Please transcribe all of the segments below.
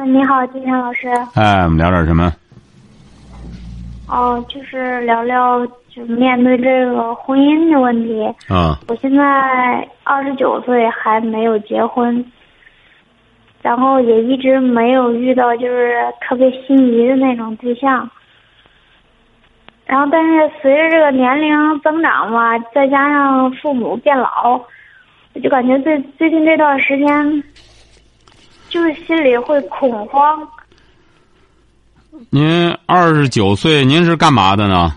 嗯，你好，金山老师。哎，我们聊点什么？哦，就是聊聊，就面对这个婚姻的问题。啊，我现在二十九岁，还没有结婚，然后也一直没有遇到就是特别心仪的那种对象。然后，但是随着这个年龄增长嘛，再加上父母变老，我就感觉最最近这段时间。就是心里会恐慌。您二十九岁，您是干嘛的呢？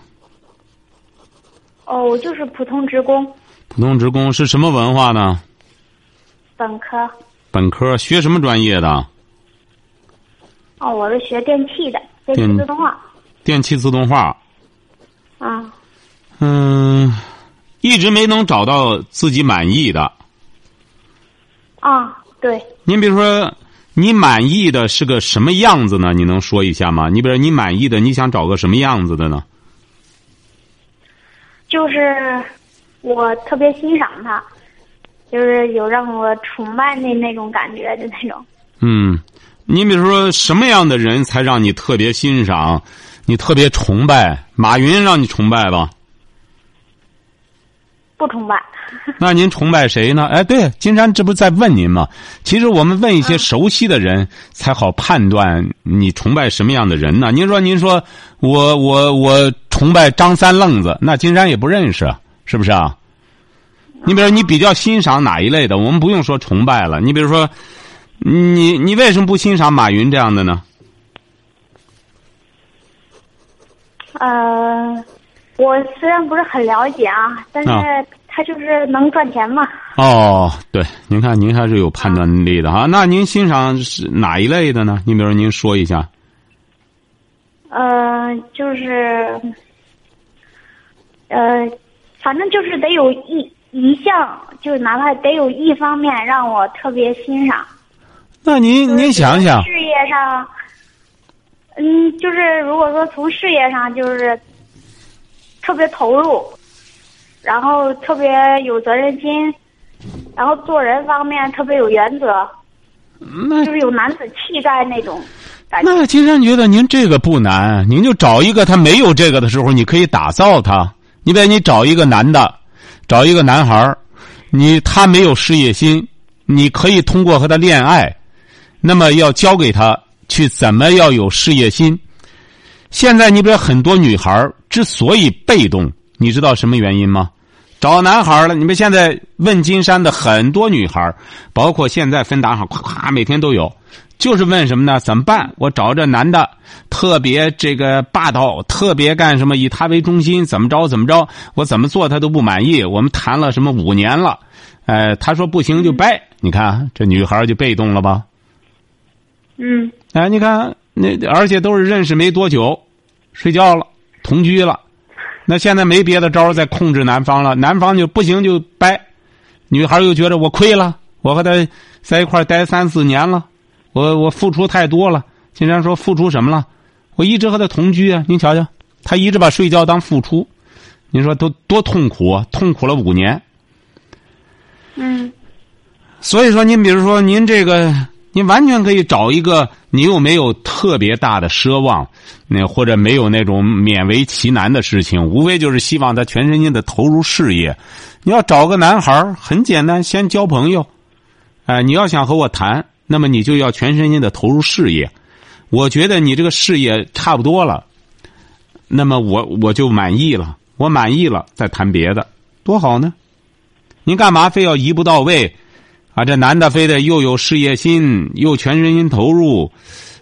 哦，我就是普通职工。普通职工是什么文化呢？本科。本科学什么专业的？哦，我是学电气的，电气自动化。电气自动化。啊。嗯，一直没能找到自己满意的。啊，对。您比如说。你满意的是个什么样子呢？你能说一下吗？你比如你满意的，你想找个什么样子的呢？就是我特别欣赏他，就是有让我崇拜的那种感觉的那种。嗯，你比如说什么样的人才让你特别欣赏，你特别崇拜？马云让你崇拜吧？不崇拜。那您崇拜谁呢？哎，对，金山这不在问您吗？其实我们问一些熟悉的人，才好判断你崇拜什么样的人呢？您说，您说，我我我崇拜张三愣子，那金山也不认识，是不是啊？你比如说，你比较欣赏哪一类的？我们不用说崇拜了。你比如说，你你为什么不欣赏马云这样的呢？呃，我虽然不是很了解啊，但是。他就是能赚钱嘛？哦，对，您看，您还是有判断力的哈。那您欣赏是哪一类的呢？你比如，您说一下。呃，就是，呃，反正就是得有一一项，就是哪怕得有一方面让我特别欣赏。那您您想想，事业上，嗯，就是如果说从事业上就是特别投入。然后特别有责任心，然后做人方面特别有原则，那就是有男子气概那种。那金山觉得您这个不难，您就找一个他没有这个的时候，你可以打造他。你比如你找一个男的，找一个男孩儿，你他没有事业心，你可以通过和他恋爱，那么要教给他去怎么要有事业心。现在你比如很多女孩之所以被动。你知道什么原因吗？找男孩了，你们现在问金山的很多女孩，包括现在芬达上，夸夸每天都有，就是问什么呢？怎么办？我找这男的特别这个霸道，特别干什么？以他为中心，怎么着怎么着？我怎么做他都不满意。我们谈了什么五年了，哎，他说不行就掰。你看这女孩就被动了吧？嗯。哎，你看那而且都是认识没多久，睡觉了，同居了。那现在没别的招再控制男方了，男方就不行就掰，女孩又觉得我亏了，我和他在一块待三四年了，我我付出太多了。经常说付出什么了？我一直和他同居啊，您瞧瞧，他一直把睡觉当付出，您说都多痛苦啊，痛苦了五年。嗯。所以说，您比如说您这个。你完全可以找一个，你又没有特别大的奢望，那或者没有那种勉为其难的事情，无非就是希望他全身心的投入事业。你要找个男孩很简单，先交朋友。哎，你要想和我谈，那么你就要全身心的投入事业。我觉得你这个事业差不多了，那么我我就满意了，我满意了再谈别的，多好呢？您干嘛非要一步到位？啊，这男的非得又有事业心，又全身心投入，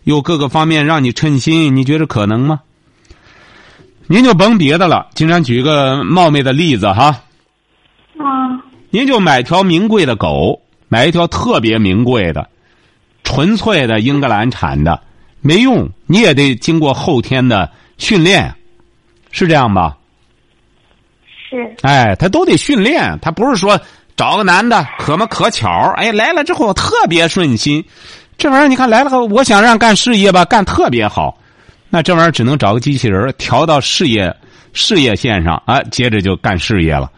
又各个方面让你称心，你觉得可能吗？您就甭别的了，经常举个冒昧的例子哈。啊。您就买条名贵的狗，买一条特别名贵的、纯粹的英格兰产的，没用，你也得经过后天的训练，是这样吧？是哎，他都得训练，他不是说找个男的可么可巧，哎来了之后特别顺心，这玩意儿你看来了后，我想让干事业吧，干特别好，那这玩意儿只能找个机器人调到事业事业线上。啊，接着就干事业了，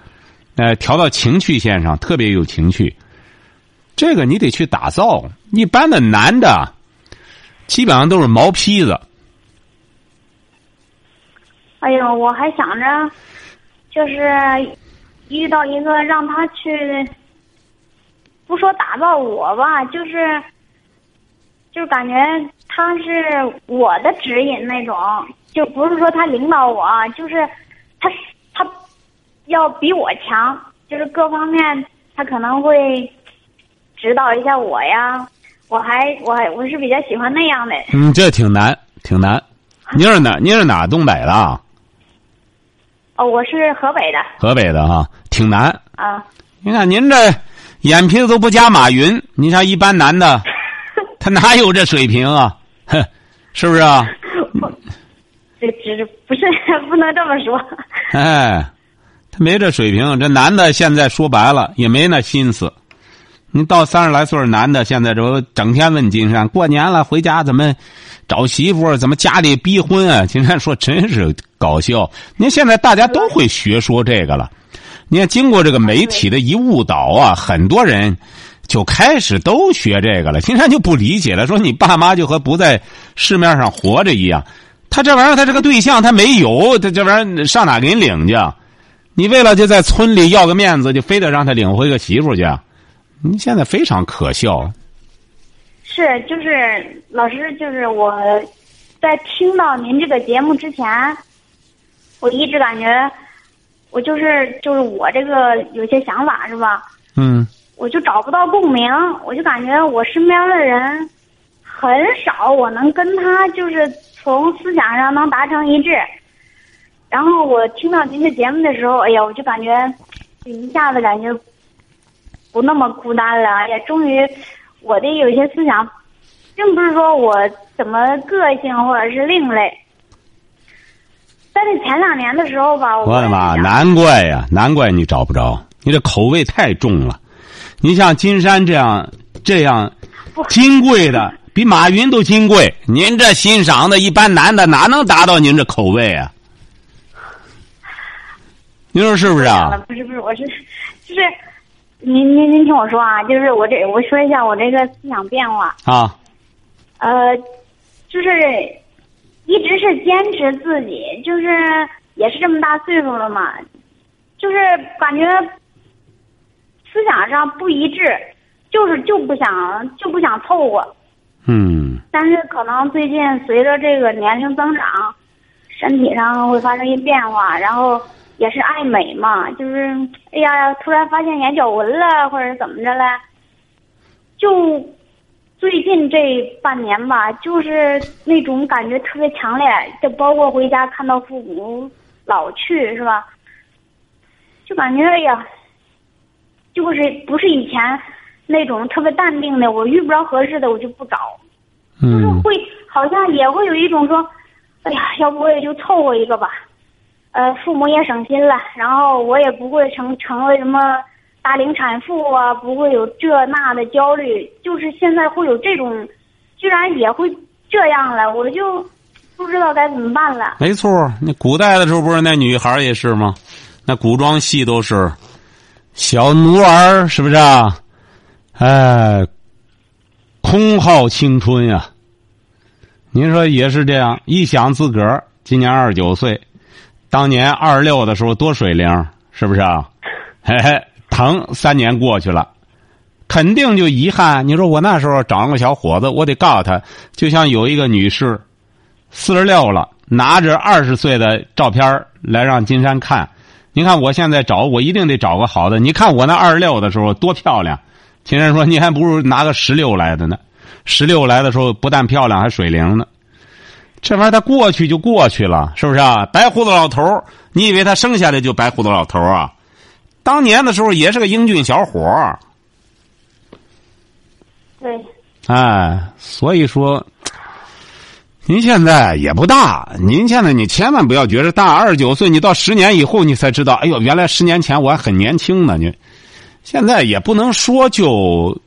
呃，调到情趣线上特别有情趣，这个你得去打造。一般的男的，基本上都是毛坯子。哎呦，我还想着，就是遇到一个让他去，不说打造我吧，就是，就是感觉他是我的指引那种，就不是说他领导我，就是他他要比我强，就是各方面他可能会指导一下我呀。我还我还我是比较喜欢那样的。嗯，这挺难，挺难。您是哪？您是哪东北的啊？哦，我是河北的。河北的哈，挺难。啊。你看您这眼皮子都不加马云，你像一般男的，他哪有这水平啊？哼，是不是啊？这这不是不能这么说。哎，他没这水平。这男的现在说白了也没那心思。你到三十来岁男的，现在这整天问金山，过年了回家怎么找媳妇？怎么家里逼婚啊？金山说真是搞笑。您现在大家都会学说这个了。你看，经过这个媒体的一误导啊，很多人就开始都学这个了。金山就不理解了，说你爸妈就和不在市面上活着一样。他这玩意儿，他这个对象他没有，他这玩意儿上哪给你领去？你为了就在村里要个面子，就非得让他领回个媳妇去？您现在非常可笑。是，就是老师，就是我在听到您这个节目之前，我一直感觉我就是就是我这个有些想法是吧？嗯。我就找不到共鸣，我就感觉我身边的人很少，我能跟他就是从思想上能达成一致。然后我听到您的节目的时候，哎呀，我就感觉一下子感觉。不那么孤单了，也终于，我的有些思想，并不是说我怎么个性或者是另类。但是前两年的时候吧，我的妈，难怪呀，难怪你找不着，你这口味太重了。你像金山这样这样金贵的，比马云都金贵。您这欣赏的一般男的哪能达到您这口味啊？您说是不是啊？不是不是，我是就是。您您您听我说啊，就是我这我说一下我这个思想变化啊，呃，就是一直是坚持自己，就是也是这么大岁数了嘛，就是感觉思想上不一致，就是就不想就不想凑合。嗯。但是可能最近随着这个年龄增长，身体上会发生一变化，然后。也是爱美嘛，就是哎呀，突然发现眼角纹了，或者怎么着了，就最近这半年吧，就是那种感觉特别强烈，就包括回家看到父母老去，是吧？就感觉哎呀，就是不是以前那种特别淡定的，我遇不着合适的我就不找，就是会好像也会有一种说，哎呀，要不我也就凑合一个吧。呃，父母也省心了，然后我也不会成成为什么大龄产妇啊，不会有这那的焦虑。就是现在会有这种，居然也会这样了，我就不知道该怎么办了。没错，那古代的时候不是那女孩也是吗？那古装戏都是小奴儿，是不是啊？哎，空耗青春呀！您说也是这样？一想自个儿今年二十九岁。当年二十六的时候多水灵，是不是啊？嘿嘿，疼三年过去了，肯定就遗憾。你说我那时候找个小伙子，我得告诉他，就像有一个女士，四十六了，拿着二十岁的照片来让金山看。你看我现在找，我一定得找个好的。你看我那二十六的时候多漂亮，金山说你还不如拿个十六来的呢。十六来的时候不但漂亮，还水灵呢。这玩意儿他过去就过去了，是不是啊？白胡子老头儿，你以为他生下来就白胡子老头儿啊？当年的时候也是个英俊小伙儿。对。哎，所以说，您现在也不大，您现在你千万不要觉得大，二十九岁，你到十年以后你才知道，哎呦，原来十年前我还很年轻呢。你现在也不能说就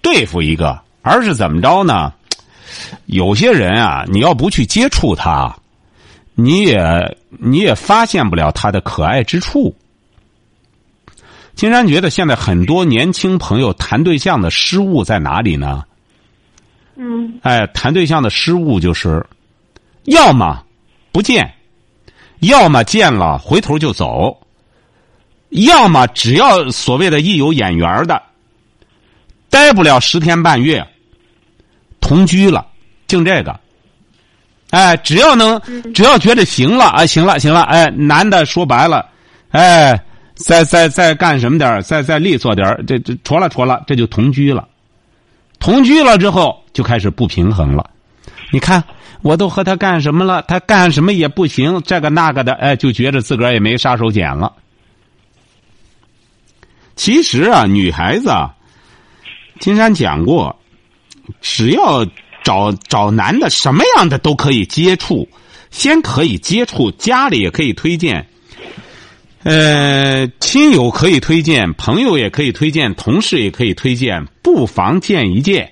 对付一个，而是怎么着呢？有些人啊，你要不去接触他，你也你也发现不了他的可爱之处。金山觉得现在很多年轻朋友谈对象的失误在哪里呢？嗯哎，谈对象的失误就是，要么不见，要么见了回头就走，要么只要所谓的一有眼缘的，待不了十天半月，同居了，净这个。哎，只要能，只要觉得行了，啊，行了，行了，哎，男的说白了，哎，再再再干什么点儿再再利索点儿这这戳了戳了，这就同居了。同居了之后就开始不平衡了。你看，我都和他干什么了，他干什么也不行，这个那个的，哎，就觉着自个儿也没杀手锏了。其实啊，女孩子啊，金山讲过，只要找找男的，什么样的都可以接触，先可以接触，家里也可以推荐。呃，亲友可以推荐，朋友也可以推荐，同事也可以推荐，不妨见一见。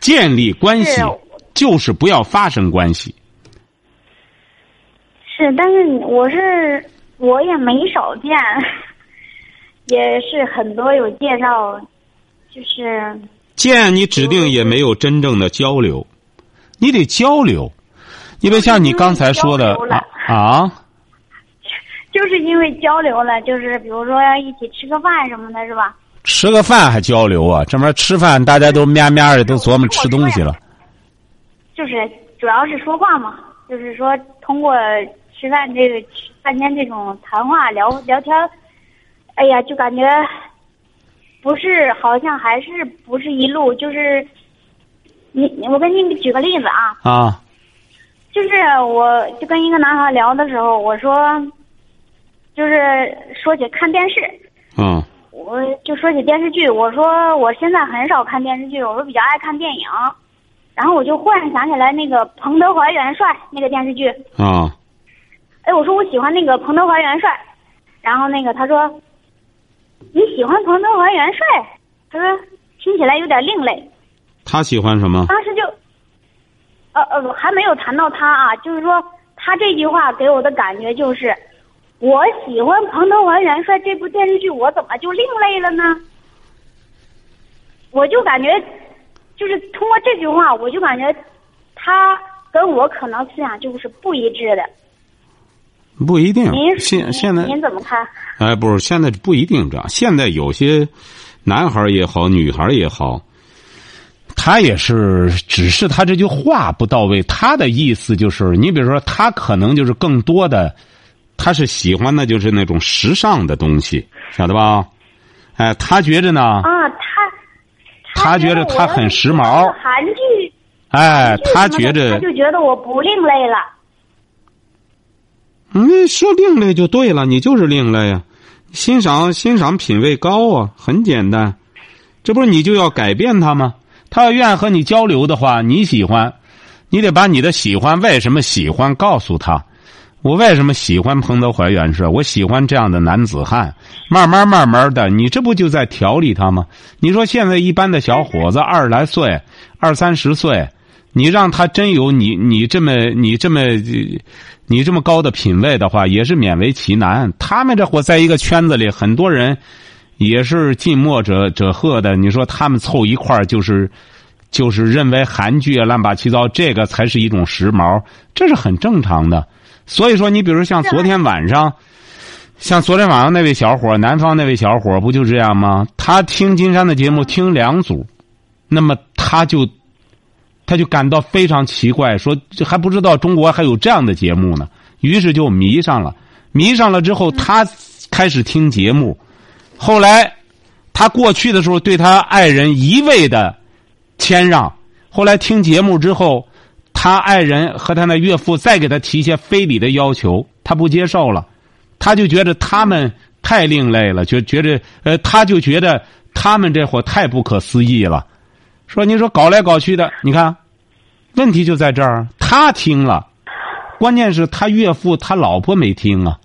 建立关系是就是不要发生关系。是，但是我是我也没少见，也是很多有介绍，就是见你指定也没有真正的交流，你得交流。你别像你刚才说的啊啊，就是因为交流了，就是比如说要一起吃个饭什么的，是吧？吃个饭还交流啊？这边吃饭大家都面面的都琢磨吃东西了。就是主要是说话嘛，就是说通过吃饭这个吃饭间这种谈话聊聊天儿，哎呀，就感觉不是，好像还是不是一路，就是你我给你举个例子啊，啊，就是我就跟一个男孩聊的时候，我说，就是说起看电视，嗯。我就说起电视剧，我说我现在很少看电视剧，我说比较爱看电影，然后我就忽然想起来那个彭德怀元帅那个电视剧，啊，哎，我说我喜欢那个彭德怀元帅，然后那个他说你喜欢彭德怀元帅，他说听起来有点另类，他喜欢什么？当时就，呃呃，还没有谈到他啊，就是说他这句话给我的感觉就是，我喜欢彭德怀元帅这部电视剧，我怎么就另类了呢？我就感觉，就是通过这句话，我就感觉他跟我可能思想就是不一致的。不一定您。现现在您怎么看？哎，不是，现在不一定这样。现在有些男孩也好，女孩也好，他也是，只是他这句话不到位。他的意思就是，你比如说，他可能就是更多的，他是喜欢的就是那种时尚的东西，晓得吧？哎，他觉着呢，啊，他他觉着他很时髦韩剧，哎，他觉着他就觉得我不另类了。你，说另类就对了，你就是另类呀、欣赏欣赏品味高啊，很简单，这不是你就要改变他吗？他要愿意和你交流的话，你喜欢，你得把你的喜欢为什么喜欢告诉他。我为什么喜欢彭德怀元帅？我喜欢这样的男子汉。慢慢慢慢的，你这不就在调理他吗？你说现在一般的小伙子二十来岁，二三十岁，你让他真有你你这么你这么呃你这么高的品位的话，也是勉为其难。他们这伙在一个圈子里，很多人也是近墨者者赫的。你说他们凑一块儿就是就是认为韩剧啊乱八七糟，这个才是一种时髦，这是很正常的。所以说，你比如像昨天晚上，像昨天晚上那位小伙，南方那位小伙，不就这样吗？他听金山的节目听两组，那么他就他就感到非常奇怪，说这还不知道中国还有这样的节目呢，于是就迷上了。迷上了之后，他开始听节目，后来他过去的时候对他爱人一味的谦让，后来听节目之后。他爱人和他那岳父再给他提一些非礼的要求，他不接受了，他就觉得他们太另类了，就觉得呃，他就觉得他们这伙太不可思议了。说你说搞来搞去的，你看，问题就在这儿，他听了，关键是他岳父他老婆没听啊。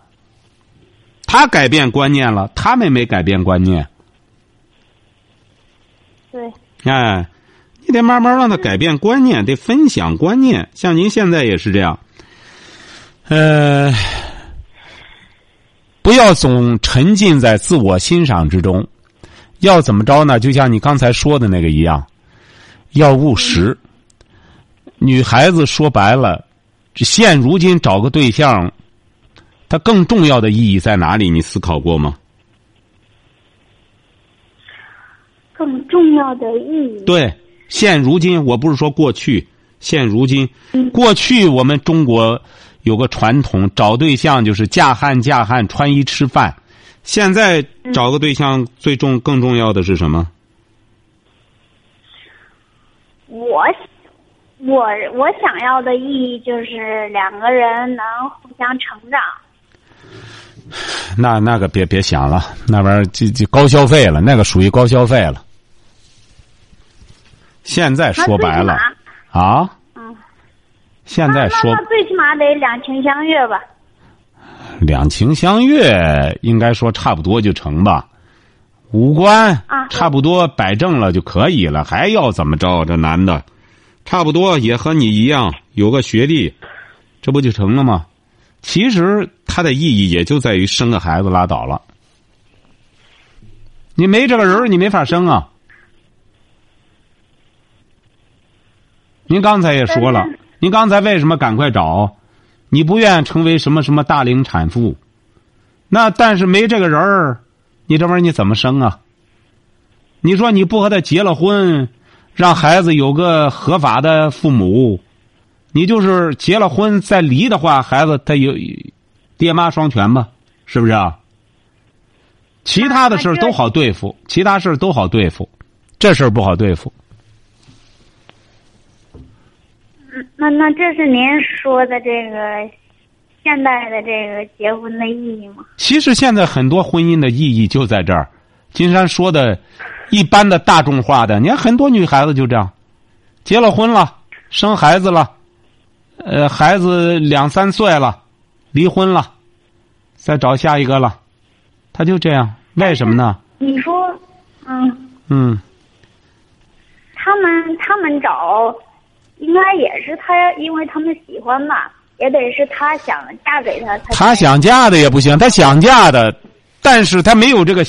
他改变观念了，他们没改变观念。对，哎，你得慢慢让他改变观念，得分享观念。像您现在也是这样，呃，不要总沉浸在自我欣赏之中。要怎么着呢？就像你刚才说的那个一样，要务实。女孩子说白了，现如今找个对象。它更重要的意义在哪里？你思考过吗？更重要的意义。对，现如今我不是说过去，现如今，过去我们中国有个传统，找对象就是嫁汉嫁汉，穿衣吃饭。现在找个对象最重更重要的是什么？我。我我想要的意义就是两个人能互相成长。那那个别别想了，那玩意儿就就高消费了，那个属于高消费了。现在说白了啊，嗯，现在说最起码得两情相悦吧。两情相悦，应该说差不多就成吧。五官啊，差不多摆正了就可以了，还要怎么着？这男的，差不多也和你一样有个学历，这不就成了吗？其实它的意义也就在于生个孩子拉倒了。你没这个人你没法生啊。您刚才也说了，您刚才为什么赶快找？你不愿成为什么什么大龄产妇？那但是没这个人儿，你这玩意儿你怎么生啊？你说你不和他结了婚，让孩子有个合法的父母？你就是结了婚再离的话，孩子他有爹妈双全吧？是不是啊？其他的事儿都好对付，其他事儿都好对付，这事儿不好对付。嗯那那这是您说的这个现代的这个结婚的意义吗？其实现在很多婚姻的意义就在这儿。金山说的，一般的大众化的，你看很多女孩子就这样，结了婚了，生孩子了。呃，孩子两三岁了，离婚了，再找下一个了，他就这样，为什么呢？你说，嗯嗯，他们他们找，应该也是他，因为他们喜欢吧，也得是他想嫁给他。他想嫁的也不行，他想嫁的，但是他没有这个，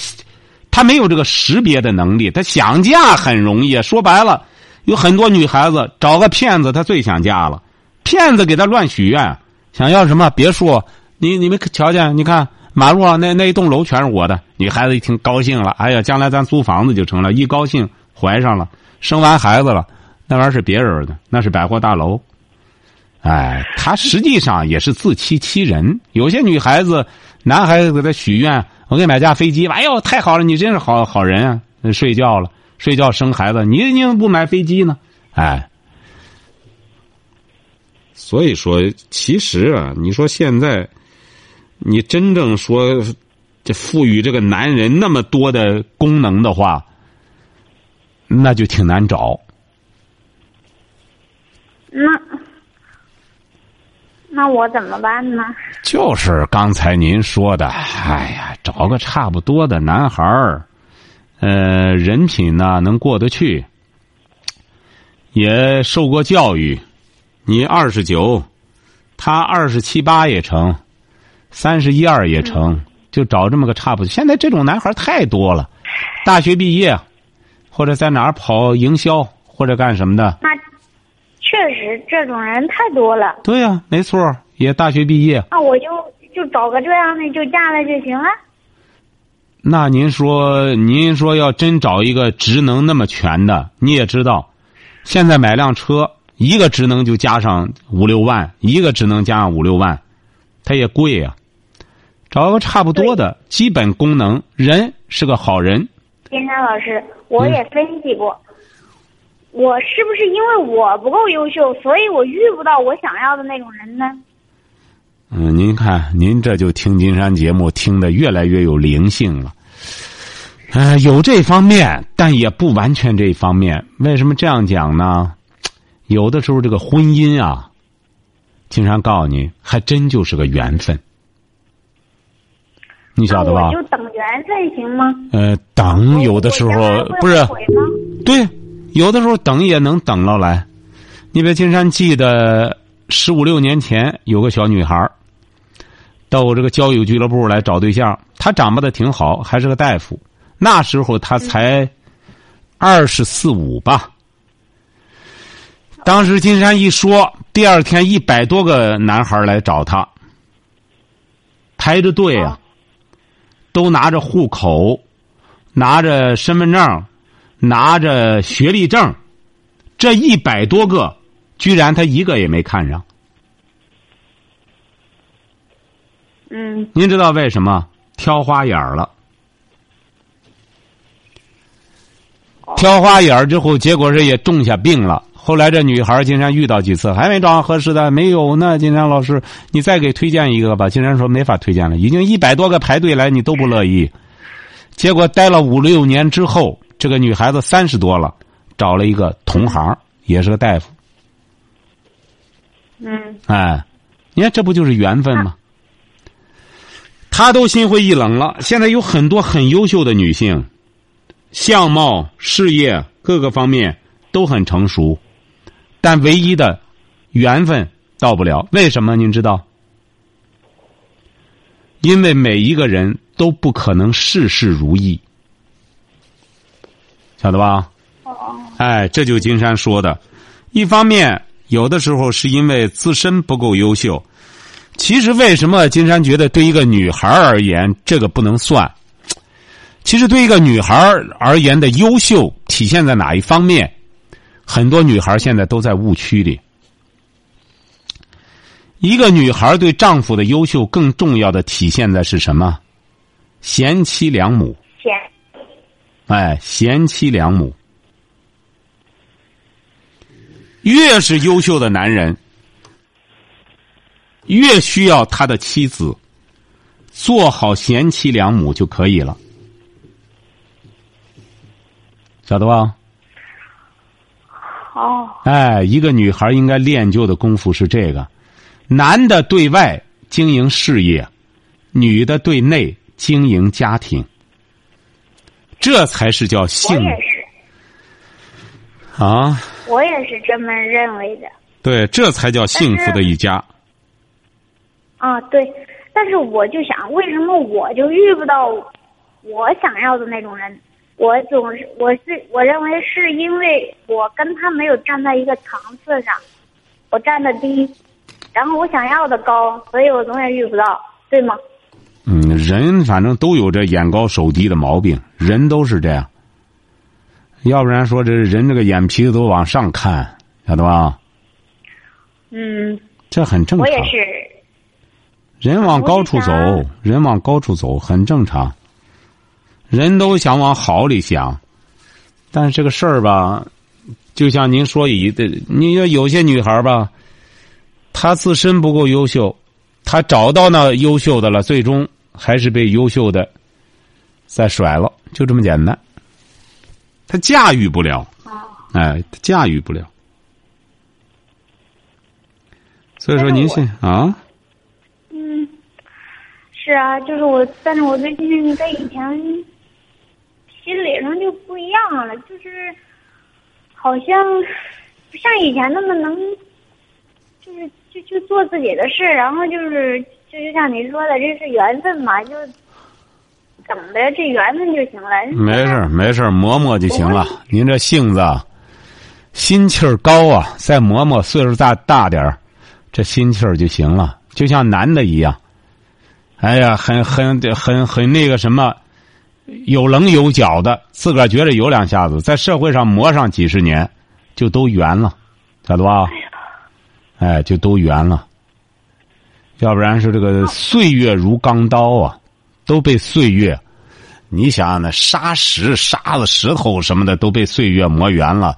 他没有这个识别的能力。他想嫁很容易，说白了，有很多女孩子找个骗子，她最想嫁了。骗子给他乱许愿，想要什么别墅？你你们瞧见？你看马路上那那一栋楼全是我的。女孩子一听高兴了，哎呀，将来咱租房子就成了。一高兴怀上了，生完孩子了，那玩意儿是别人的，那是百货大楼。哎，他实际上也是自欺欺人。有些女孩子、男孩子给他许愿，我给你买架飞机吧。哎呦，太好了，你真是好好人啊！睡觉了，睡觉生孩子，你你怎么不买飞机呢？哎。所以说，其实啊，你说现在，你真正说这赋予这个男人那么多的功能的话，那就挺难找。那那我怎么办呢？就是刚才您说的，哎呀，找个差不多的男孩儿，呃，人品呢能过得去，也受过教育。你二十九，他二十七八也成，三十一二也成，就找这么个差不多。现在这种男孩太多了，大学毕业，或者在哪儿跑营销，或者干什么的。那确实这种人太多了。对呀，没错，也大学毕业。那我就就找个这样的就嫁了就行了。那您说，您说要真找一个职能那么全的，你也知道，现在买辆车。一个职能就加上五六万，一个职能加上五六万，它也贵呀。找个差不多的基本功能，人是个好人。金山老师，我也分析过，我是不是因为我不够优秀，所以我遇不到我想要的那种人呢？嗯，您看，您这就听金山节目听得越来越有灵性了。呃，有这方面，但也不完全这方面。为什么这样讲呢？有的时候这个婚姻啊，金山告诉你，还真就是个缘分，你晓得吧我？就等缘分行吗？呃，等有的时候不是？对，有的时候等也能等到来。你别金山记得十五六年前有个小女孩到我这个交友俱乐部来找对象，她长得挺好，还是个大夫。那时候她才二十四五吧。当时金山一说，第二天一百多个男孩来找她，排着队啊，都拿着户口，拿着身份证，拿着学历证，这一百多个，居然他一个也没看上。嗯，您知道为什么？挑花眼儿了。挑花眼儿之后，结果是也种下病了。后来这女孩儿金山遇到几次，还没找上合适的，没有呢。金山老师，你再给推荐一个吧。金山说没法推荐了，已经一百多个排队来，你都不乐意。结果待了五六年之后，这个女孩子三十多了，找了一个同行，也是个大夫。嗯，哎，你看这不就是缘分吗？他都心灰意冷了。现在有很多很优秀的女性，相貌、事业各个方面都很成熟，但唯一的缘分到不了。为什么？您知道？因为每一个人都不可能事事如意，晓得吧？哎，这就金山说的，一方面有的时候是因为自身不够优秀。其实为什么金山觉得对一个女孩而言这个不能算？其实对一个女孩而言的优秀体现在哪一方面？很多女孩现在都在误区里。一个女孩对丈夫的优秀更重要的体现在是什么？贤妻良母。钱，哎，贤妻良母。越是优秀的男人，越需要他的妻子做好贤妻良母就可以了，晓得吧？哦，哎，一个女孩应该练就的功夫是这个：男的对外经营事业，女的对内经营家庭，这才是叫我幸也是，啊！我也是这么认为的。对，这才叫幸福的一家。啊，对，但是我就想，为什么我就遇不到我想要的那种人？我总是，我是我认为是因为我跟他没有站在一个层次上，我站的低，然后我想要的高，所以我永远遇不到，对吗？嗯，人反正都有这眼高手低的毛病，人都是这样。要不然说这人这个眼皮子都往上看，晓得吧？嗯，这很正常。我也是，人往高处走，人往高处走很正常。人都想往好里想，但是这个事儿吧，就像您说一的，你说有些女孩吧，她自身不够优秀，她找到那优秀的了，最终还是被优秀的再甩了，就这么简单。他驾驭不了，哎，他驾驭不了。所以说，您信啊？嗯，是啊，就是我，但是我最近跟以前心理上就不一样了，就是好像不像以前那么能，就是就就做自己的事，然后就是就就像您说的，这是缘分嘛，就怎么的这缘分就行了。没事，没事，磨磨就行了。您这性子啊，心气儿高啊，再磨磨，岁数大大点儿，这心气儿就行了。就像男的一样，哎呀，很很很很那个什么，有棱有角的，自个儿觉着有两下子，在社会上磨上几十年，就都圆了，晓得吧？哎，就都圆了。要不然是这个岁月如钢刀啊，都被岁月。你想那沙石、沙子、石头什么的都被岁月磨圆了，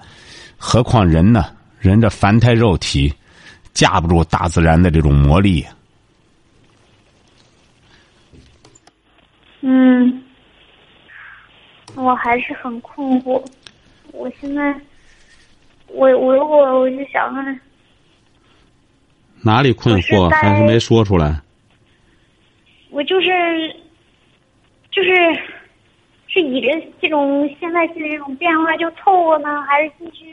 何况人呢？人这凡胎肉体，架不住大自然的这种魔力。嗯，我还是很困惑。我现在我我我我就想问，哪里困惑是还是没说出来？我就是就是是以这这种现在是这种变化就凑合呢，还是继续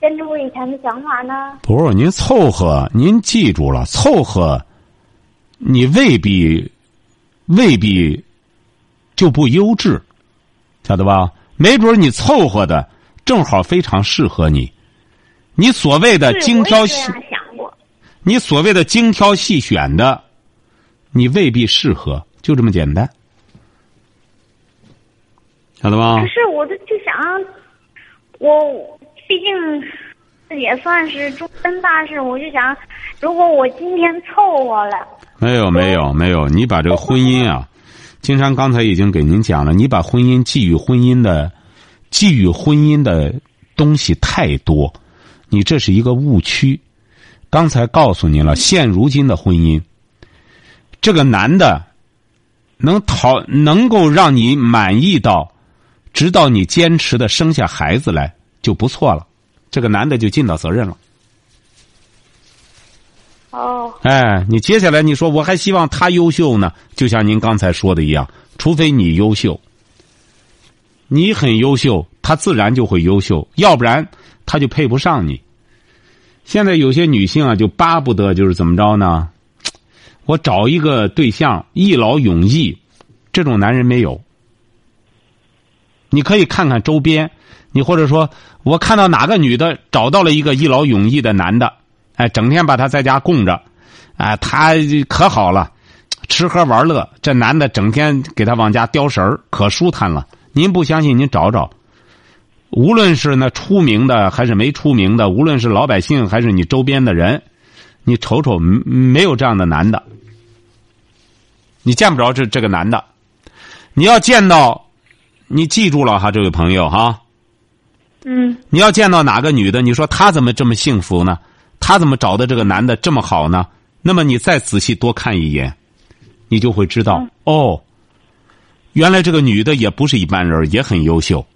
跟着我以前的想法呢？不是您凑合，您记住了，凑合，你未必未必就不优质，晓得吧？没准你凑合的正好非常适合你。你所谓的是精挑细。你所谓的精挑细选的，你未必适合，就这么简单，晓得吧可？是我就就想，我毕竟也算是终身大事，我就想，如果我今天凑合了，没有没有没有，你把这个婚姻啊，金山刚才已经给您讲了，你把婚姻寄予婚姻的，寄予婚姻的东西太多，你这是一个误区。刚才告诉您了，现如今的婚姻，这个男的能讨能够让你满意到，直到你坚持的生下孩子来就不错了，这个男的就尽到责任了。哦，哎，你接下来你说我还希望他优秀呢，就像您刚才说的一样，除非你优秀，你很优秀，他自然就会优秀，要不然他就配不上你。现在有些女性啊，就巴不得就是怎么着呢？我找一个对象一劳永逸，这种男人没有。你可以看看周边，你或者说我看到哪个女的找到了一个一劳永逸的男的。哎，整天把他在家供着，哎，他可好了，吃喝玩乐。这男的整天给他往家叼食儿，可舒坦了。您不相信，您找找，无论是那出名的还是没出名的，无论是老百姓还是你周边的人，你瞅瞅，没有这样的男的，你见不着这这个男的。你要见到，你记住了哈，这位朋友哈，嗯，你要见到哪个女的，你说她怎么这么幸福呢？她怎么找的这个男的这么好呢？那么你再仔细多看一眼，你就会知道哦，原来这个女的也不是一般人，也很优秀，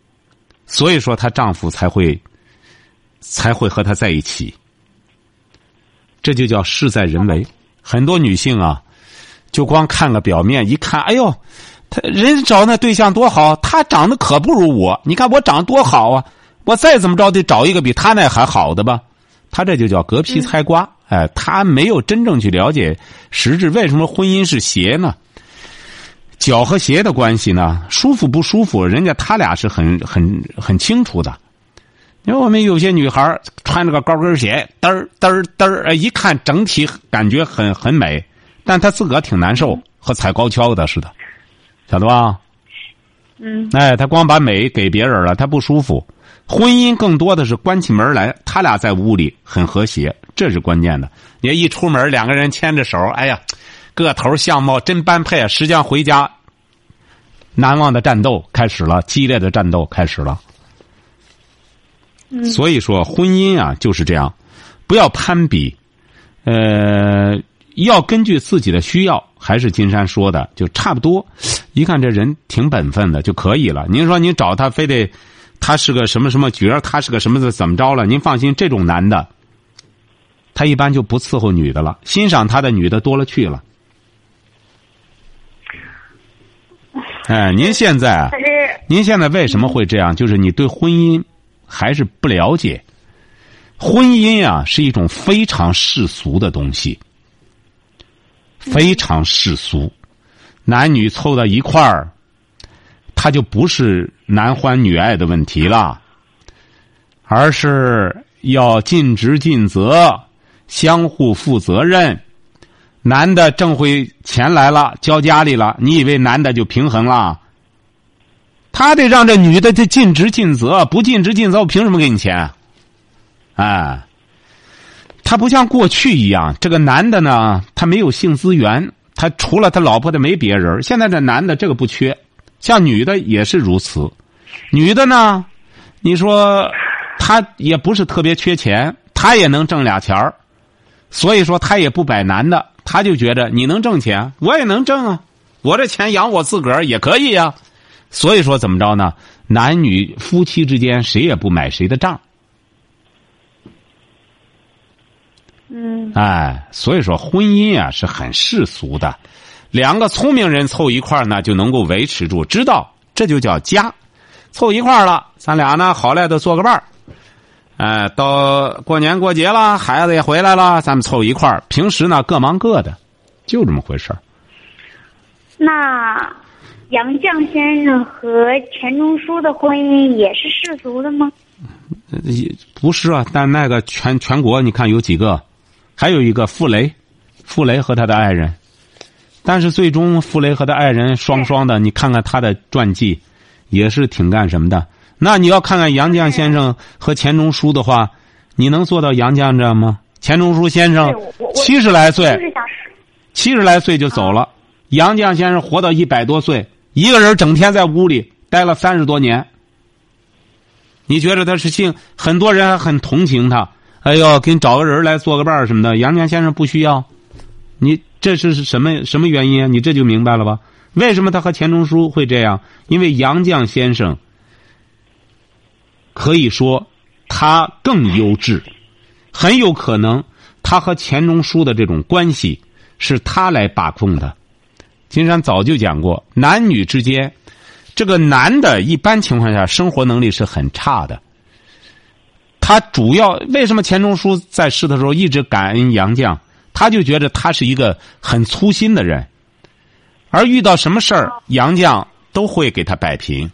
所以说她丈夫才会才会和她在一起。这就叫事在人为。很多女性啊，就光看个表面，一看，哎呦，他人找那对象多好，他长得可不如我。你看我长得多好啊，我再怎么着得找一个比他那还好的吧。他这就叫隔皮猜瓜，哎，他没有真正去了解实质。为什么婚姻是邪呢？脚和鞋的关系呢？舒服不舒服？人家他俩是很很很清楚的。因为我们有些女孩穿着个高跟鞋，嘚儿嘚儿嘚儿，一看整体感觉很很美，但她自个儿挺难受，和踩高跷的似的，晓得吧？嗯，哎，她光把美给别人了，她不舒服。婚姻更多的是关起门来，他俩在屋里很和谐，这是关键的。你一出门，两个人牵着手，哎呀，个头相貌真般配啊！实际上回家，难忘的战斗开始了，激烈的战斗开始了。所以说，婚姻啊就是这样，不要攀比，呃，要根据自己的需要。还是金山说的，就差不多。一看这人挺本分的就可以了。您说您找他，非得他是个什么什么角儿，他是个什么的，怎么着了？您放心，这种男的，他一般就不伺候女的了，欣赏他的女的多了去了。哎，您现在啊您现在为什么会这样？就是你对婚姻还是不了解。婚姻啊，是一种非常世俗的东西，非常世俗。男女凑到一块儿，他就不是男欢女爱的问题了，而是要尽职尽责，相互负责任。男的挣回钱来了，交家里了，你以为男的就平衡了？他得让这女的就尽职尽责，不尽职尽责，我凭什么给你钱？哎，他不像过去一样，这个男的呢，他没有性资源，他除了他老婆的没别人。现在这男的这个不缺，像女的也是如此。女的呢，你说她也不是特别缺钱，她也能挣俩钱儿，所以说她也不摆男的，他就觉着你能挣钱，我也能挣啊，我这钱养我自个儿也可以呀，所以说怎么着呢？男女夫妻之间谁也不买谁的账，嗯，哎，所以说婚姻啊是很世俗的，两个聪明人凑一块儿呢就能够维持住，知道这就叫家，凑一块儿了，咱俩呢好赖的做个伴儿。哎，到过年过节了，孩子也回来了，咱们凑一块儿。平时呢各忙各的，就这么回事儿。那杨绛先生和钱钟书的婚姻也是世俗的吗？呃也不是啊，但那个全全国你看有几个，还有一个傅雷，傅雷和他的爱人，但是最终傅雷和他爱人双双的，你看看他的传记，也是挺干什么的。那你要看看杨绛先生和钱钟书的话，你能做到杨绛这样吗？钱钟书先生七十来岁，七十来岁就走了，杨绛先生活到一百多岁，一个人整天在屋里待了三十多年。你觉得他是幸？很多人还很同情他。哎呦，给你找个人来做个伴儿什么的。杨绛先生不需要，你这是是什么什么原因啊？你这就明白了吧？为什么他和钱钟书会这样？因为杨绛先生可以说他更优质，很有可能他和钱钟书的这种关系是他来把控的。金山早就讲过，男女之间，这个男的一般情况下生活能力是很差的。他主要为什么钱钟书在世的时候一直感恩杨绛？他就觉得他是一个很粗心的人，而遇到什么事儿，杨绛都会给他摆平。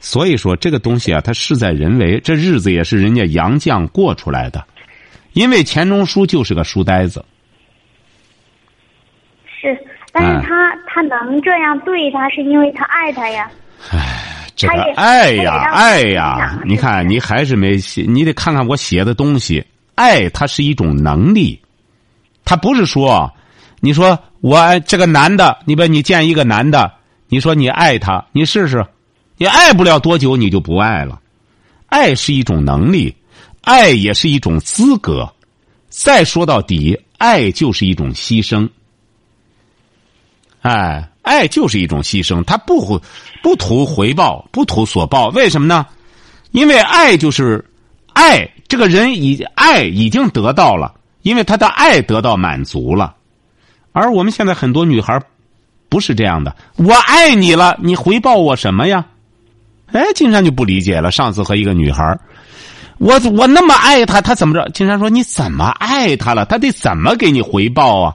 所以说，这个东西啊，它事在人为，这日子也是人家杨绛过出来的。因为钱钟书就是个书呆子，是，但哎是他、他能这样对他，是因为他爱他呀。这个爱呀爱呀，你看你还是没写，你得看看我写的东西。爱它是一种能力，他不是说，你说我这个男的，你把你见一个男的，你说你爱他，你试试，你爱不了多久你就不爱了。爱是一种能力，爱也是一种资格。再说到底，爱就是一种牺牲。哎，爱就是一种牺牲，他不不图回报，不图所报。为什么呢？因为爱就是爱，这个人已爱已经得到了，因为他的爱得到满足了。而我们现在很多女孩不是这样的，我爱你了，你回报我什么呀？哎，金山就不理解了。上次和一个女孩，我我那么爱她，她怎么着？金山说：“你怎么爱她了？她得怎么给你回报啊？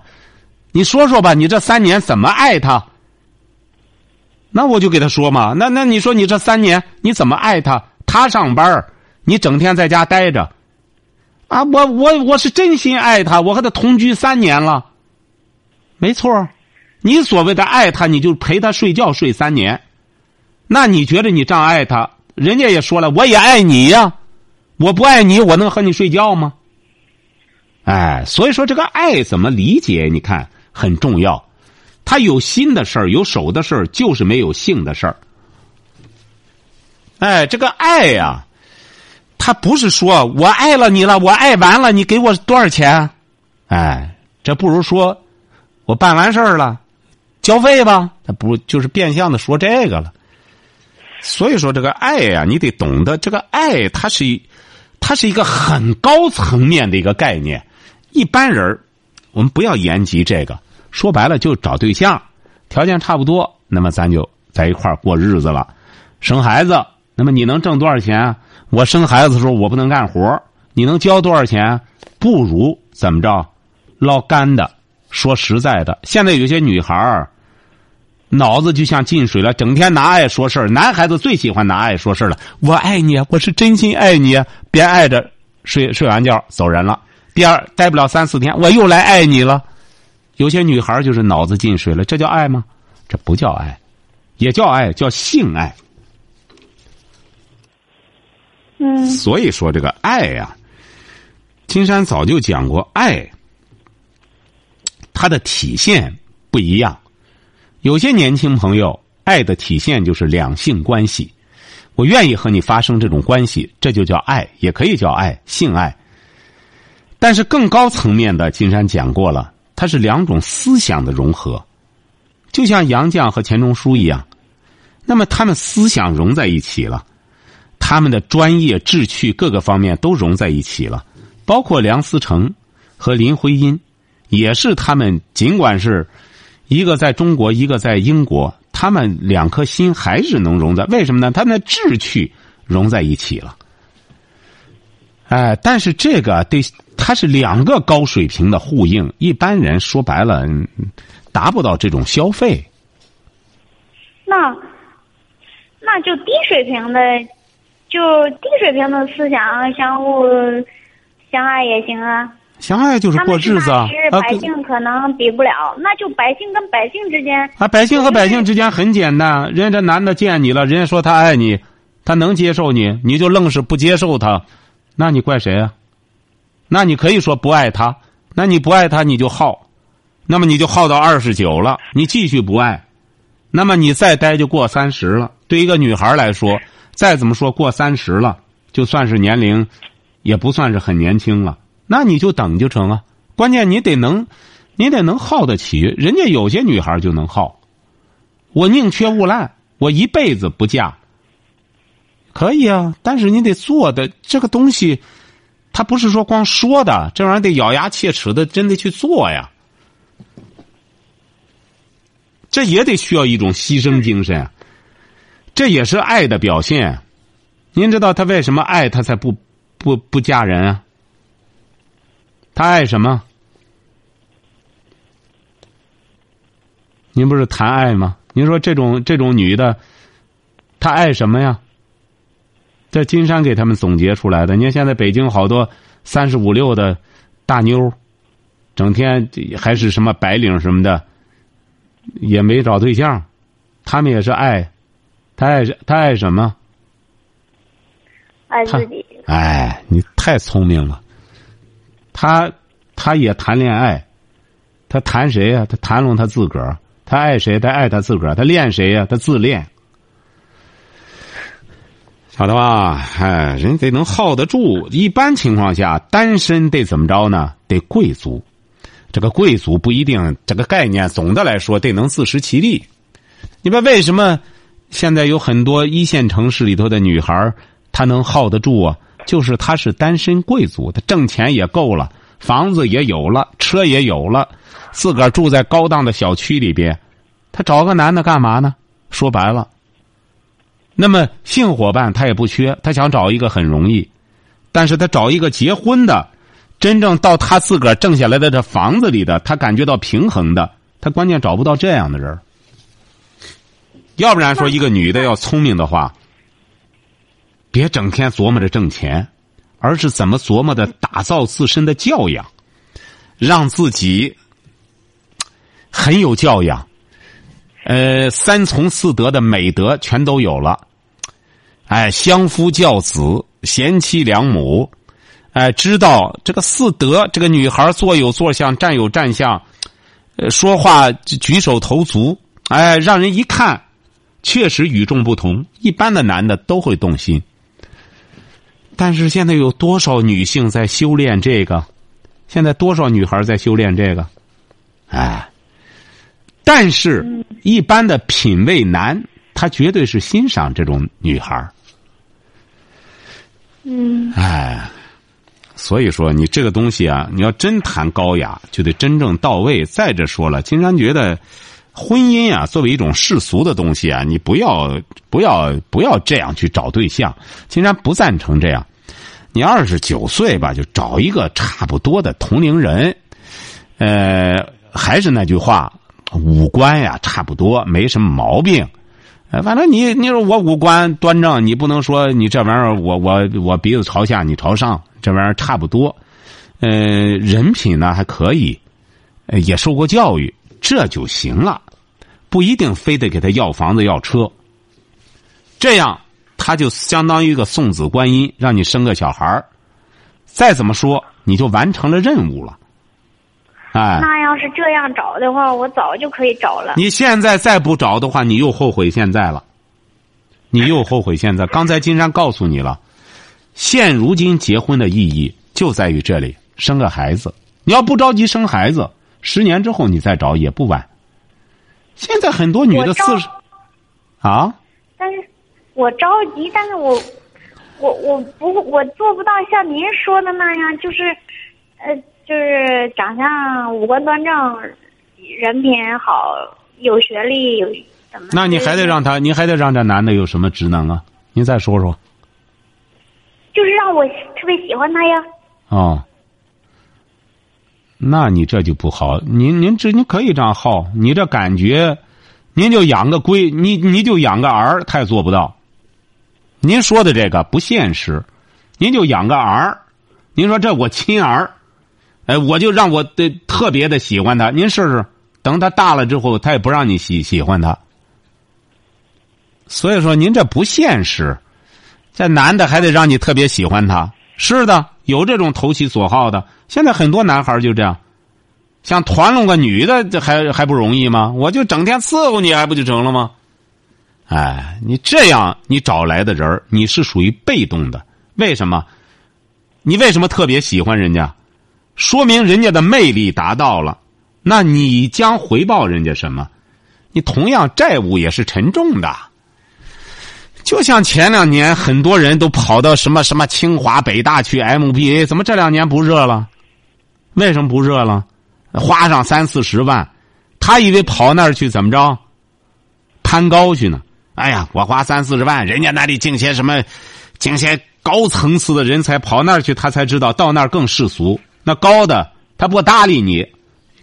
你说说吧，你这三年怎么爱她？”那我就给他说嘛，那那你说你这三年你怎么爱她？她上班你整天在家待着，啊，我我我是真心爱她，我和她同居三年了，没错你所谓的爱她，你就陪她睡觉睡三年，那你觉得你这样爱她？人家也说了，我也爱你呀，我不爱你，我能和你睡觉吗？哎，所以说这个爱怎么理解？你看很重要。他有心的事儿，有手的事儿，就是没有性的事儿。哎，这个爱呀、他不是说我爱了你了，我爱完了，你给我多少钱？哎，这不如说我办完事儿了，交费吧。他不就是变相的说这个了？所以说，这个爱呀、你得懂得这个爱，它是一，它是一个很高层面的一个概念。一般人我们不要言及这个。说白了，就找对象，条件差不多，那么咱就在一块儿过日子了。生孩子，那么你能挣多少钱？我生孩子的时候我不能干活，你能交多少钱？不如怎么着，捞干的。说实在的，现在有些女孩儿脑子就像进水了，整天拿爱说事儿。男孩子最喜欢拿爱说事儿了。我爱你，我是真心爱你，别爱着睡睡完觉走人了。第二，待不了三四天，我又来爱你了。有些女孩就是脑子进水了，这叫爱吗？这不叫爱，也叫爱，叫性爱。嗯所以说这个爱呀、金山早就讲过，爱它的体现不一样。有些年轻朋友爱的体现就是两性关系，我愿意和你发生这种关系，这就叫爱，也可以叫爱，性爱。但是更高层面的，金山讲过了，它是两种思想的融合，就像杨绛和钱钟书一样，那么他们思想融在一起了。他们的专业、志趣各个方面都融在一起了，包括梁思成和林徽因，也是他们尽管是一个在中国，一个在英国，他们两颗心还是能融在。为什么呢？他们的志趣融在一起了。哎，但是这个得，它是两个高水平的呼应，一般人说白了达不到这种消费。那那就低水平的，就低水平的思想相互相爱也行啊。相爱就是过日子啊。是百姓可能比不了，那就百姓跟百姓之间。啊，百姓和百姓之间很简单，人家这男的见你了，人家说他爱你，他能接受你，你就愣是不接受他。那你怪谁啊？那你可以说不爱他，那你不爱他你就耗，那么你就耗到二十九了，你继续不爱，那么你再待就过三十了。对一个女孩来说，再怎么说过三十了，就算是年龄，也不算是很年轻了。那你就等就成啊。关键你得能，你得能耗得起。人家有些女孩就能耗，我宁缺毋滥，我一辈子不嫁。可以啊，但是你得做的这个东西，他不是说光说的，这玩意儿得咬牙切齿的，真的去做呀。这也得需要一种牺牲精神，这也是爱的表现。您知道他为什么爱他才不不不嫁人啊？他爱什么？您不是谈爱吗？您说这种这种女的，她爱什么呀？这金山给他们总结出来的。你看现在北京好多三十五六的大妞，整天还是什么白领什么的，也没找对象，他们也是爱，他爱他爱什么？爱自己。哎，你太聪明了。他他也谈恋爱，他谈谁呀？他谈拢他自个儿。他爱谁？他爱他自个儿。他恋谁呀？他自恋。晓得吧？哎，人得能耗得住。一般情况下，单身得怎么着呢？得贵族。这个贵族不一定这个概念，总的来说得能自食其力。你们为什么现在有很多一线城市里头的女孩她能耗得住啊？就是他是单身贵族，他挣钱也够了，房子也有了，车也有了，自个儿住在高档的小区里边，他找个男的干嘛呢？说白了。那么性伙伴他也不缺，他想找一个很容易，但是他找一个结婚的，真正到他自个儿挣下来的这房子里的，他感觉到平衡的，他关键找不到这样的人。要不然说一个女的要聪明的话，别整天琢磨着挣钱，而是怎么琢磨的打造自身的教养，让自己很有教养。呃，三从四德的美德全都有了，哎，相夫教子，贤妻良母，哎，知道这个四德，这个女孩坐有坐相，站有站相，说话举手投足，哎，让人一看，确实与众不同。一般的男的都会动心，但是现在有多少女性在修炼这个？现在多少女孩在修炼这个？哎。但是，一般的品味男，他绝对是欣赏这种女孩。嗯。哎，所以说，你这个东西啊，你要真谈高雅，就得真正到位。再者说了，金山觉得，婚姻啊，作为一种世俗的东西啊，你不要不要不要这样去找对象。金山不赞成这样。你二十九岁吧，就找一个差不多的同龄人。呃，还是那句话。五官呀，差不多，没什么毛病。反正你你说我五官端正，你不能说你这玩意儿，我我我鼻子朝下，你朝上，这玩意儿差不多。呃，人品呢还可以，也受过教育，这就行了，不一定非得给他要房子要车。这样他就相当于一个送子观音，让你生个小孩儿。再怎么说，你就完成了任务了。哎，那要是这样找的话，我早就可以找了。你现在再不找的话，你又后悔现在了。你又后悔现在。刚才金山告诉你了，现如今结婚的意义就在于这里，生个孩子。你要不着急生孩子，十年之后你再找也不晚。现在很多女的四十，啊？但是我着急，但是我，我我不我做不到像您说的那样，就是，呃。就是长相五官端正，人品好，有学历，有怎么？那你还得让他，您还得让这男的有什么职能啊？您再说说。就是让我特别喜欢他呀。哦，那你这就不好。您您这你可以这样好，你这感觉，您就养个龟，你你就养个儿，他也做不到。您说的这个不现实，您就养个儿，您说这我亲儿，哎，我就让我的特别的喜欢他，您试试，等他大了之后，他也不让你喜喜欢他。所以说，您这不现实。这男的还得让你特别喜欢他，是的，有这种投其所好的。现在很多男孩就这样，想团拢个女的，这还还不容易吗？我就整天伺候你，还不就成了吗？哎，你这样你找来的人你是属于被动的。为什么？你为什么特别喜欢人家？说明人家的魅力达到了，那你将回报人家什么？你同样债务也是沉重的。就像前两年很多人都跑到什么什么清华北大去 MBA，怎么这两年不热了？为什么不热了？花上三四十万，他以为跑那儿去怎么着？攀高去呢？哎呀，我花三四十万，人家那里进些什么，进些高层次的人才跑那儿去，他才知道到那儿更世俗。那高的他不搭理你，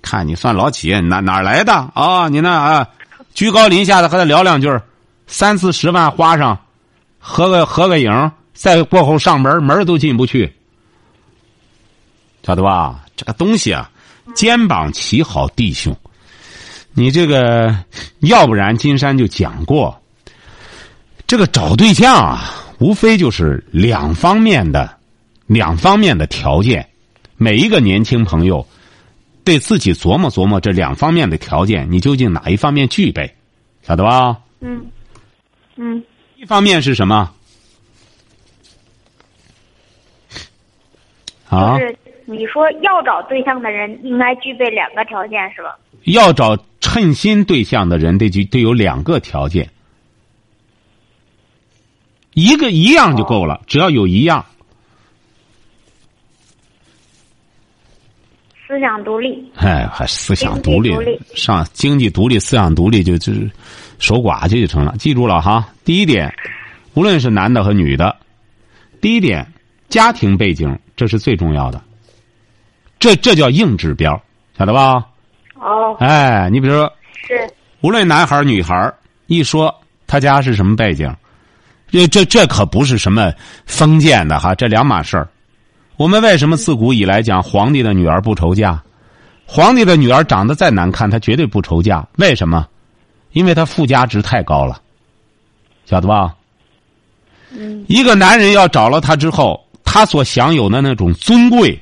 看你算老企业哪哪来的啊？你那啊，居高临下的和他聊两句三四十万花上，合个合个影，再过后上门门都进不去，晓得吧？这个东西啊，肩膀齐好弟兄，你这个要不然金山就讲过，这个找对象啊，无非就是两方面的，两方面的条件，每一个年轻朋友，对自己琢磨琢磨这两方面的条件，你究竟哪一方面具备，晓得吧？嗯。嗯，一方面是什么？啊，就是你说要找对象的人应该具备两个条件是吧？要找称心对象的人得具得有两个条件，一个一样就够了，只要有一样。思想独立。哎，还思想独立，上经济独立，思想独立就就是。守寡去就成了，记住了哈。第一点，无论是男的和女的，第一点，家庭背景这是最重要的，这这叫硬指标，晓得吧？哦。哎，你比如说，是无论男孩女孩一说他家是什么背景，这这这可不是什么封建的哈，这两码事儿。我们为什么自古以来讲皇帝的女儿不愁嫁？皇帝的女儿长得再难看，她绝对不愁嫁。为什么？因为她附加值太高了，晓得吧？嗯。一个男人要找了她之后，他所享有的那种尊贵，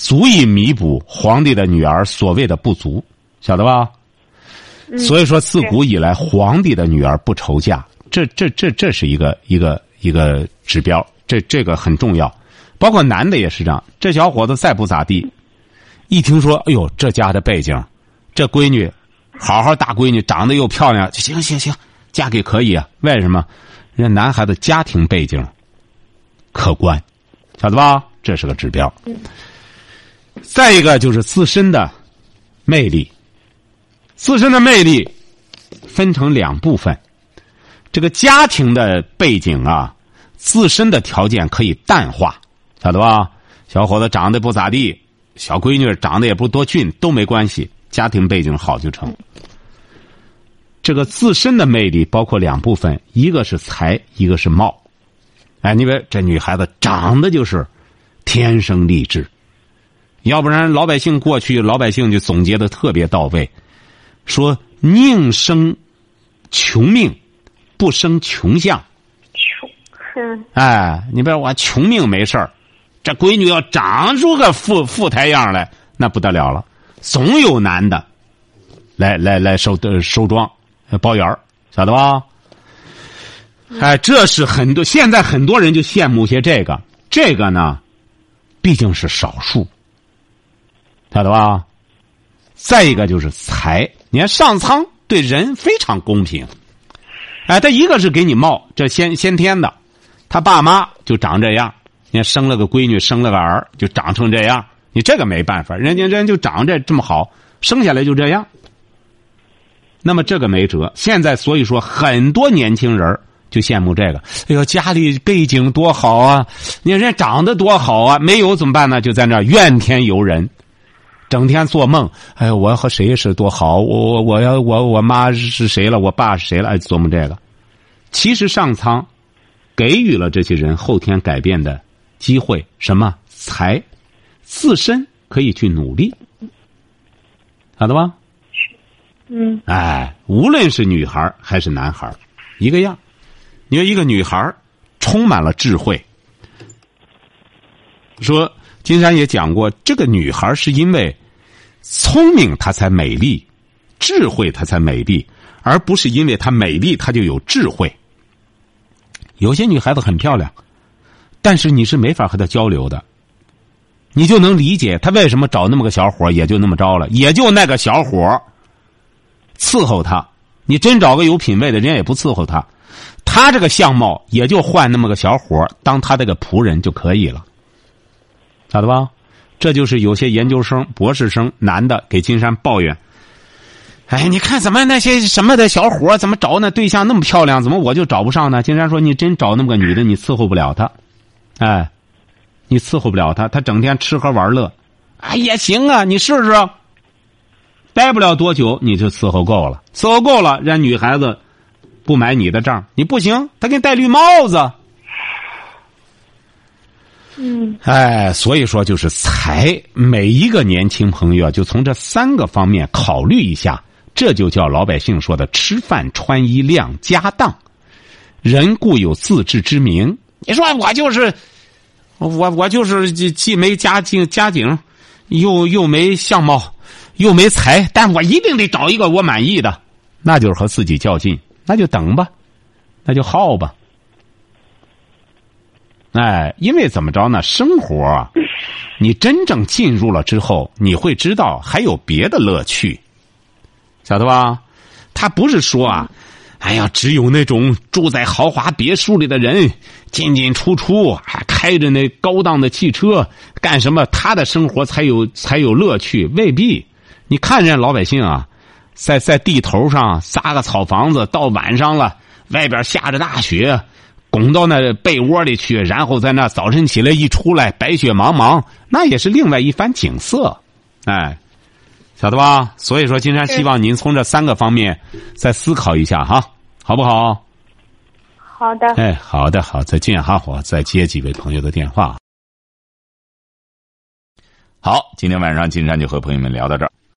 足以弥补皇帝的女儿所谓的不足，晓得吧？所以说，自古以来，皇帝的女儿不愁嫁，这这这这是一个一个一个指标，这这个很重要。包括男的也是这样，这小伙子再不咋地，一听说，哎呦，这家的背景，这闺女。好好大闺女，长得又漂亮，行行行，嫁给可以啊？为什么？人家男孩子家庭背景可观，晓得吧？这是个指标。再一个就是自身的魅力，自身的魅力分成两部分。这个家庭的背景啊，自身的条件可以淡化，晓得吧？小伙子长得不咋地，小闺女长得也不多俊，都没关系。家庭背景好就成。这个自身的魅力包括两部分，一个是才，一个是貌。哎，你别这女孩子长得就是天生丽质，要不然老百姓过去老百姓就总结的特别到位，说宁生穷命，不生穷相。穷，哼。哎，你别我穷命没事儿，这闺女要长出个富富态样来，那不得了了。总有男的，来来来收的收庄，包圆晓得吧？哎，这是很多现在很多人就羡慕些这个，这个呢，毕竟是少数，晓得吧？再一个就是财，你看上苍对人非常公平，哎，他一个是给你冒，这先先天的，他爸妈就长这样，你看生了个闺女，生了个儿，就长成这样，你这个没办法，人家人就长这这么好，生下来就这样。那么这个没辙。现在所以说，很多年轻人就羡慕这个。哎呦，家里背景多好啊！你看人家长得多好啊！没有怎么办呢？就在那怨天尤人，整天做梦。哎呦，我和谁是多好？我我我要我我妈是谁了？我爸是谁了？哎，琢磨这个。其实上苍给予了这些人后天改变的机会，什么才自身可以去努力，晓得吧？嗯哎，无论是女孩还是男孩一个样。你说一个女孩充满了智慧，说金山也讲过，这个女孩是因为聪明她才美丽，智慧她才美丽，而不是因为她美丽她就有智慧。有些女孩子很漂亮，但是你是没法和她交流的，你就能理解她为什么找那么个小伙也就那么着了，也就那个小伙伺候她。你真找个有品位的人家也不伺候她，她这个相貌也就换那么个小伙当她这个仆人就可以了，晓得吧？这就是有些研究生、博士生男的给金山抱怨。哎，你看怎么那些什么的小伙怎么找那对象那么漂亮，怎么我就找不上呢？金山说：“你真找那么个女的，你伺候不了她，哎，你伺候不了她，她整天吃喝玩乐，哎也行啊，你试试。待不了多久你就伺候够了，伺候够了，人女孩子不买你的账，你不行，她给你戴绿帽子。嗯哎，所以说就是财，每一个年轻朋友就从这三个方面考虑一下。”这就叫老百姓说的吃饭穿衣亮家当，人固有自知之明。你说我就是，我我就是既既没家境家境，又又没相貌，又没才，但我一定得找一个我满意的，那就是和自己较劲。那就等吧，那就耗吧。哎，因为怎么着呢？生活啊，你真正进入了之后，你会知道还有别的乐趣。晓得吧？他不是说啊，哎呀，只有那种住在豪华别墅里的人进进出出，还开着那高档的汽车干什么？他的生活才有才有乐趣？未必。你看人家老百姓啊，在在地头上撒个草房子，到晚上了，外边下着大雪，拱到那被窝里去，然后在那早晨起来一出来，白雪茫茫，那也是另外一番景色。哎。晓得吧？所以说，金山希望您从这三个方面再思考一下哈，好不好？好的。哎，好的，好，再见哈，我再接几位朋友的电话。好，今天晚上金山就和朋友们聊到这儿。